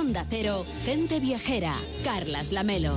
Onda Cero, Gente Viajera, Carlas Lamelo.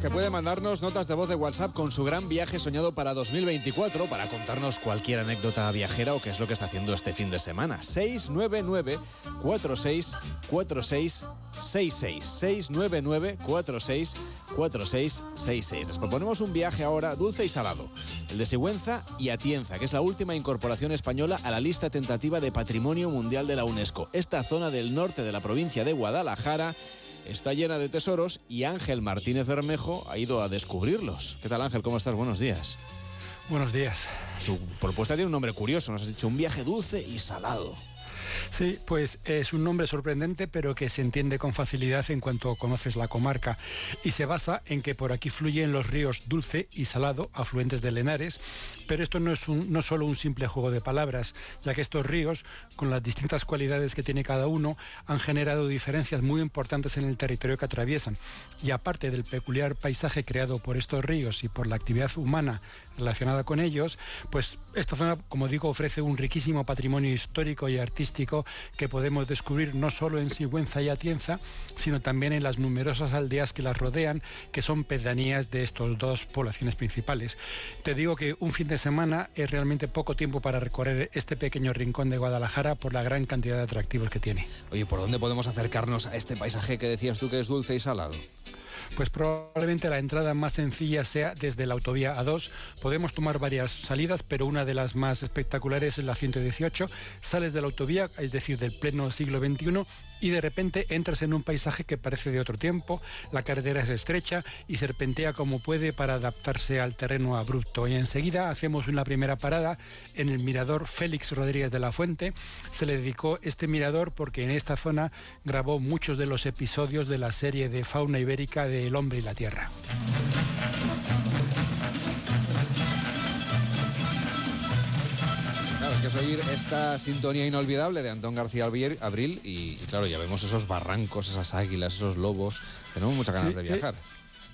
Que puede mandarnos notas de voz de WhatsApp con su gran viaje soñado para 2024 para contarnos cualquier anécdota viajera o qué es lo que está haciendo este fin de semana. 699 46 46 66 699 46 46 66. Les proponemos un viaje ahora dulce y salado, el de Sigüenza y Atienza, que es la última incorporación española a la lista tentativa de Patrimonio Mundial de la UNESCO. Esta zona del norte de la provincia de Guadalajara está llena de tesoros y Ángel Martínez Bermejo ha ido a descubrirlos. ¿Qué tal Ángel? ¿Cómo estás? Buenos días. Buenos días. Tu propuesta tiene un nombre curioso, nos has dicho un viaje dulce y salado. Sí, pues es un nombre sorprendente, pero que se entiende con facilidad en cuanto conoces la comarca. Y se basa en que por aquí fluyen los ríos Dulce y Salado, afluentes de Lenares. Pero esto no es un, no solo un simple juego de palabras, ya que estos ríos, con las distintas cualidades que tiene cada uno, han generado diferencias muy importantes en el territorio que atraviesan. Y aparte del peculiar paisaje creado por estos ríos y por la actividad humana relacionada con ellos, pues esta zona, como digo, ofrece un riquísimo patrimonio histórico y artístico que podemos descubrir no solo en Sigüenza y Atienza, sino también en las numerosas aldeas que las rodean, que son pedanías de estos dos poblaciones principales. Te digo que un fin de semana es realmente poco tiempo para recorrer este pequeño rincón de Guadalajara por la gran cantidad de atractivos que tiene. Oye, ¿por dónde podemos acercarnos a este paisaje que decías tú que es dulce y salado? Pues probablemente la entrada más sencilla sea desde la autovía A2. Podemos tomar varias salidas, pero una de las más espectaculares es la 118. Sales de la autovía, es decir, del pleno siglo XXI, y de repente entras en un paisaje que parece de otro tiempo, la carretera es estrecha y serpentea como puede para adaptarse al terreno abrupto. Y enseguida hacemos una primera parada en el mirador Félix Rodríguez de la Fuente. Se le dedicó este mirador porque en esta zona grabó muchos de los episodios de la serie de fauna ibérica de El hombre y la tierra. que es oír esta sintonía inolvidable de Antón García Abril y, claro, ya vemos esos barrancos, esas águilas, esos lobos. Tenemos muchas ganas de viajar.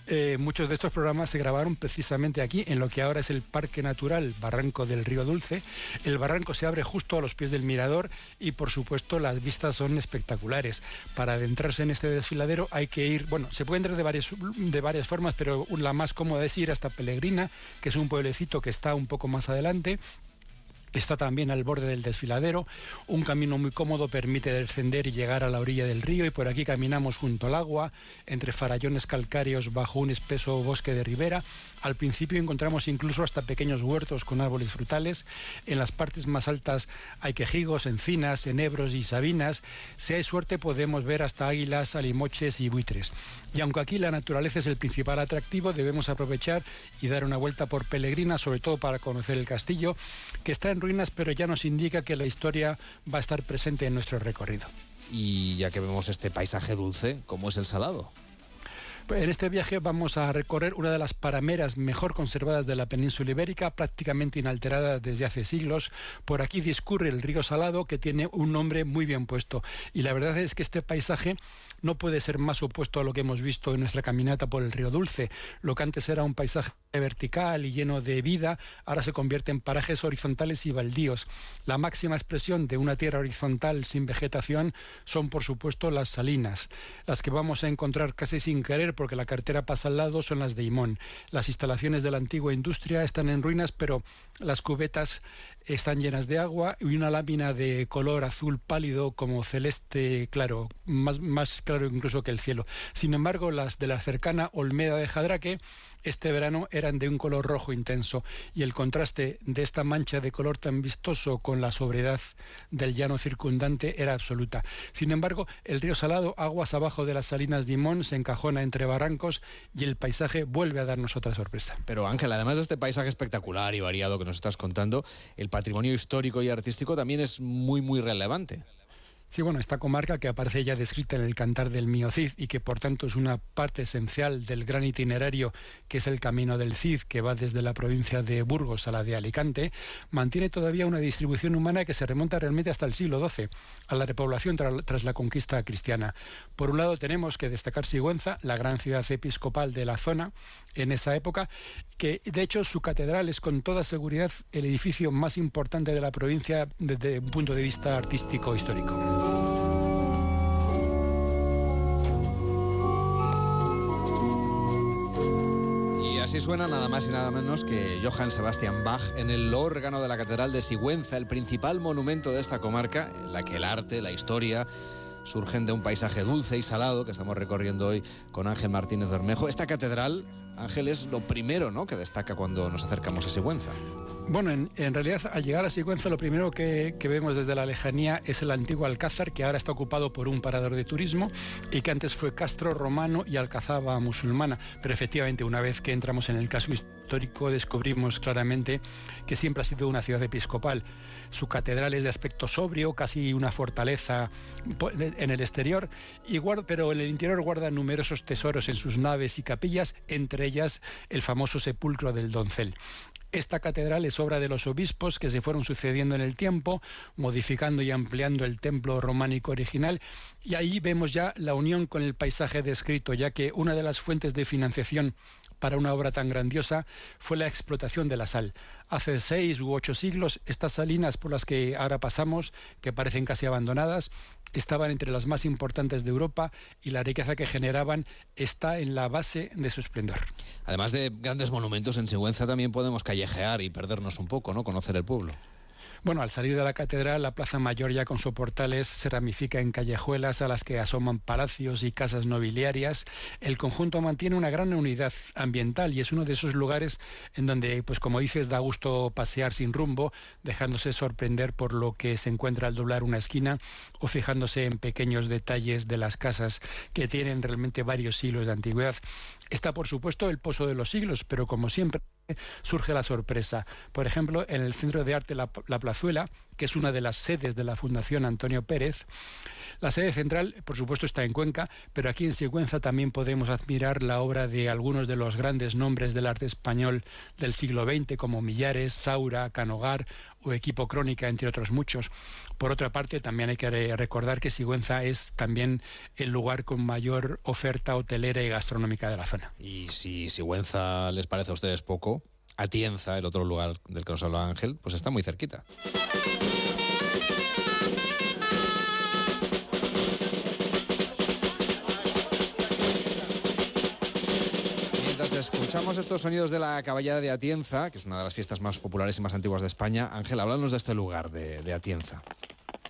Eh, muchos de estos programas se grabaron precisamente aquí, en lo que ahora es el Parque Natural Barranco del Río Dulce. El barranco se abre justo a los pies del mirador y por supuesto las vistas son espectaculares. Para adentrarse en este desfiladero hay que ir, bueno, se puede entrar de varias, de varias formas, pero la más cómoda es ir hasta Pelegrina, que es un pueblecito que está un poco más adelante Está también al borde del desfiladero. Un camino muy cómodo permite descender y llegar a la orilla del río y por aquí caminamos junto al agua, entre farallones calcáreos bajo un espeso bosque de ribera. Al principio encontramos incluso hasta pequeños huertos con árboles frutales. En las partes más altas hay quejigos, encinas, enebros y sabinas. Si hay suerte podemos ver hasta águilas, alimoches y buitres. Y aunque aquí la naturaleza es el principal atractivo, debemos aprovechar y dar una vuelta por Pelegrina, sobre todo para conocer el castillo, que está en ruinas, pero ya nos indica que la historia va a estar presente en nuestro recorrido. Y ya que vemos este paisaje dulce, ¿cómo es el salado? En este viaje vamos a recorrer una de las parameras mejor conservadas de la península ibérica, prácticamente inalterada desde hace siglos. Por aquí discurre el río Salado, que tiene un nombre muy bien puesto. Y la verdad es que este paisaje no puede ser más opuesto a lo que hemos visto en nuestra caminata por el río Dulce. Lo que antes era un paisaje vertical y lleno de vida, ahora se convierte en parajes horizontales y baldíos. La máxima expresión de una tierra horizontal sin vegetación son, por supuesto, las salinas. Las que vamos a encontrar casi sin querer porque la cartera pasa al lado son las de Imón. Las instalaciones de la antigua industria están en ruinas, pero las cubetas están llenas de agua y una lámina de color azul pálido como celeste claro, más, más claro incluso que el cielo. Sin embargo, las de la cercana Olmeda de Jadraque este verano eran de un color rojo intenso y el contraste de esta mancha de color tan vistoso con la sobriedad del llano circundante era absoluta. Sin embargo, el río Salado, aguas abajo de las salinas de se encajona entre barrancos y el paisaje vuelve a darnos otra sorpresa. Pero Ángel, además de este paisaje espectacular y variado que nos estás contando, el patrimonio histórico y artístico también es muy, muy relevante. Sí, bueno, esta comarca que aparece ya descrita en el Cantar del Mío Cid y que por tanto es una parte esencial del gran itinerario que es el Camino del Cid, que va desde la provincia de Burgos a la de Alicante, mantiene todavía una distribución humana que se remonta realmente hasta el siglo XII, a la repoblación tras la conquista cristiana. Por un lado tenemos que destacar Sigüenza, la gran ciudad episcopal de la zona en esa época, que de hecho su catedral es con toda seguridad el edificio más importante de la provincia desde un punto de vista artístico histórico. Así suena nada más y nada menos que Johann Sebastian Bach en el órgano de la Catedral de Sigüenza, el principal monumento de esta comarca, en la que el arte, la historia surgen de un paisaje dulce y salado que estamos recorriendo hoy con Ángel Martínez Bermejo. Esta catedral, Ángel, es lo primero ¿no? que destaca cuando nos acercamos a Sigüenza. Bueno, en, realidad al llegar a Sigüenza lo primero que, vemos desde la lejanía es el antiguo Alcázar, que ahora está ocupado por un parador de turismo y que antes fue castro romano y alcazaba musulmana. Pero efectivamente, una vez que entramos en el caso histórico, descubrimos claramente que siempre ha sido una ciudad episcopal. Su catedral es de aspecto sobrio, casi una fortaleza en el exterior, pero en el interior guarda numerosos tesoros en sus naves y capillas, entre ellas el famoso sepulcro del doncel. Esta catedral es obra de los obispos que se fueron sucediendo en el tiempo, modificando y ampliando el templo románico original, y ahí vemos ya la unión con el paisaje descrito, ya que una de las fuentes de financiación para una obra tan grandiosa fue la explotación de la sal. Hace seis u ocho siglos, estas salinas por las que ahora pasamos, que parecen casi abandonadas, estaban entre las más importantes de Europa y la riqueza que generaban está en la base de su esplendor. Además de grandes monumentos en Sigüenza, también podemos callejear y perdernos un poco, ¿no? Conocer el pueblo. Bueno, al salir de la catedral, la Plaza Mayor ya con sus portales se ramifica en callejuelas a las que asoman palacios y casas nobiliarias. El conjunto mantiene una gran unidad ambiental y es uno de esos lugares en donde, pues como dices, da gusto pasear sin rumbo, dejándose sorprender por lo que se encuentra al doblar una esquina o fijándose en pequeños detalles de las casas que tienen realmente varios siglos de antigüedad. Está, por supuesto, el Pozo de los Siglos, pero como siempre surge la sorpresa. Por ejemplo, en el Centro de Arte La, Plazuela, que es una de las sedes de la Fundación Antonio Pérez, la sede central, por supuesto, está en Cuenca, pero aquí en Sigüenza también podemos admirar la obra de algunos de los grandes nombres del arte español del siglo XX, como Millares, Saura, Canogar o Equipo Crónica, entre otros muchos. Por otra parte, también hay que recordar que Sigüenza es también el lugar con mayor oferta hotelera y gastronómica de la zona. Y si Sigüenza les parece a ustedes poco, Atienza, el otro lugar del que nos habló Ángel, pues está muy cerquita. Escuchamos estos sonidos de la caballada de Atienza, que es una de las fiestas más populares y más antiguas de España, Ángel, háblanos de este lugar, de, Atienza.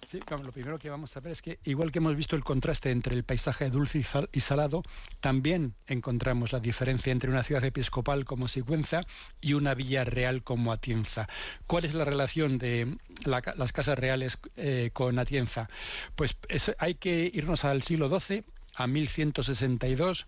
Sí, lo primero que vamos a ver es que, igual que hemos visto el contraste entre el paisaje dulce y, salado, también encontramos la diferencia entre una ciudad episcopal como Sigüenza y una villa real como Atienza. ¿Cuál es la relación de las casas reales eh, con Atienza? Pues hay que irnos al siglo XII a 1162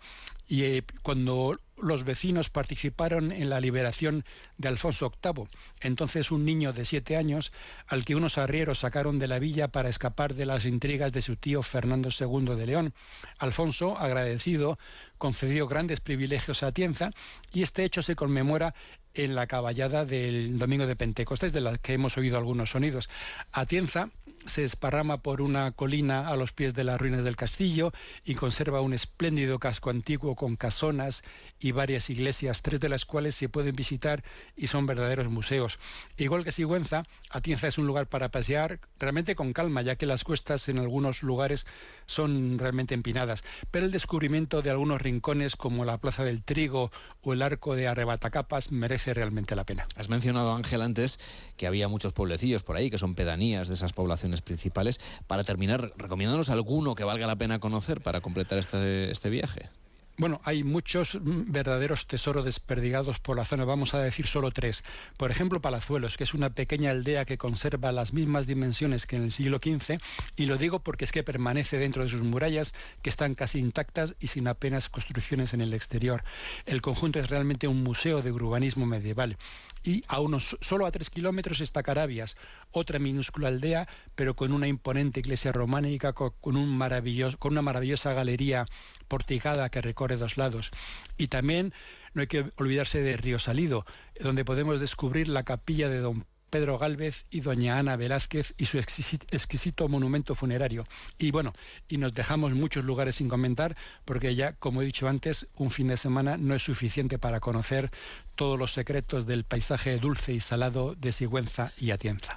y eh, cuando los vecinos participaron en la liberación de Alfonso VIII, entonces un niño de siete años al que unos arrieros sacaron de la villa para escapar de las intrigas de su tío Fernando II de León. Alfonso, agradecido, concedió grandes privilegios a Atienza y este hecho se conmemora en la caballada del domingo de Pentecostés, de la que hemos oído algunos sonidos. Atienza se esparrama por una colina a los pies de las ruinas del castillo y conserva un espléndido casco antiguo con casonas y varias iglesias, tres de las cuales se pueden visitar y son verdaderos museos. Igual que Sigüenza, Atienza es un lugar para pasear realmente con calma, ya que las cuestas en algunos lugares son realmente empinadas, pero el descubrimiento de algunos rincones como la Plaza del Trigo o el Arco de Arrebatacapas merece realmente la pena. Has mencionado, Ángel, antes que había muchos pueblecillos por ahí, que son pedanías de esas poblaciones principales. Para terminar, recomiéndanos alguno que valga la pena conocer para completar este, este viaje. Bueno, hay muchos mm, verdaderos tesoros desperdigados por la zona, vamos a decir solo tres. Por ejemplo, Palazuelos, que es una pequeña aldea que conserva las mismas dimensiones que en el siglo XV, y lo digo porque es que permanece dentro de sus murallas, que están casi intactas y sin apenas construcciones en el exterior. El conjunto es realmente un museo de urbanismo medieval. Y a unos, solo a tres kilómetros está Carabias, otra minúscula aldea, pero con una imponente iglesia románica, con, un maravilloso, con una maravillosa galería porticada que recorre dos lados. Y también no hay que olvidarse de Río Salido, donde podemos descubrir la capilla de Don Pedro Gálvez y doña Ana Velázquez y su exquisito monumento funerario. Y bueno, y nos dejamos muchos lugares sin comentar porque ya, como he dicho antes, un fin de semana no es suficiente para conocer todos los secretos del paisaje dulce y salado de Sigüenza y Atienza.